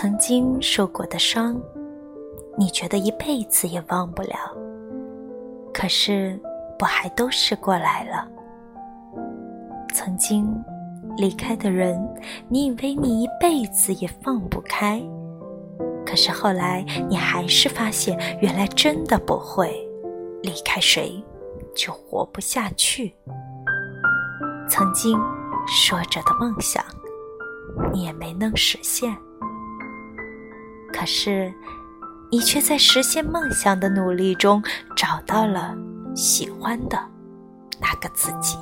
曾经受过的伤，你觉得一辈子也忘不了。可是，不还都是过来了？曾经离开的人，你以为你一辈子也放不开。可是后来，你还是发现，原来真的不会离开谁，就活不下去。曾经说着的梦想，你也没能实现。可是，你却在实现梦想的努力中，找到了喜欢的那个自己。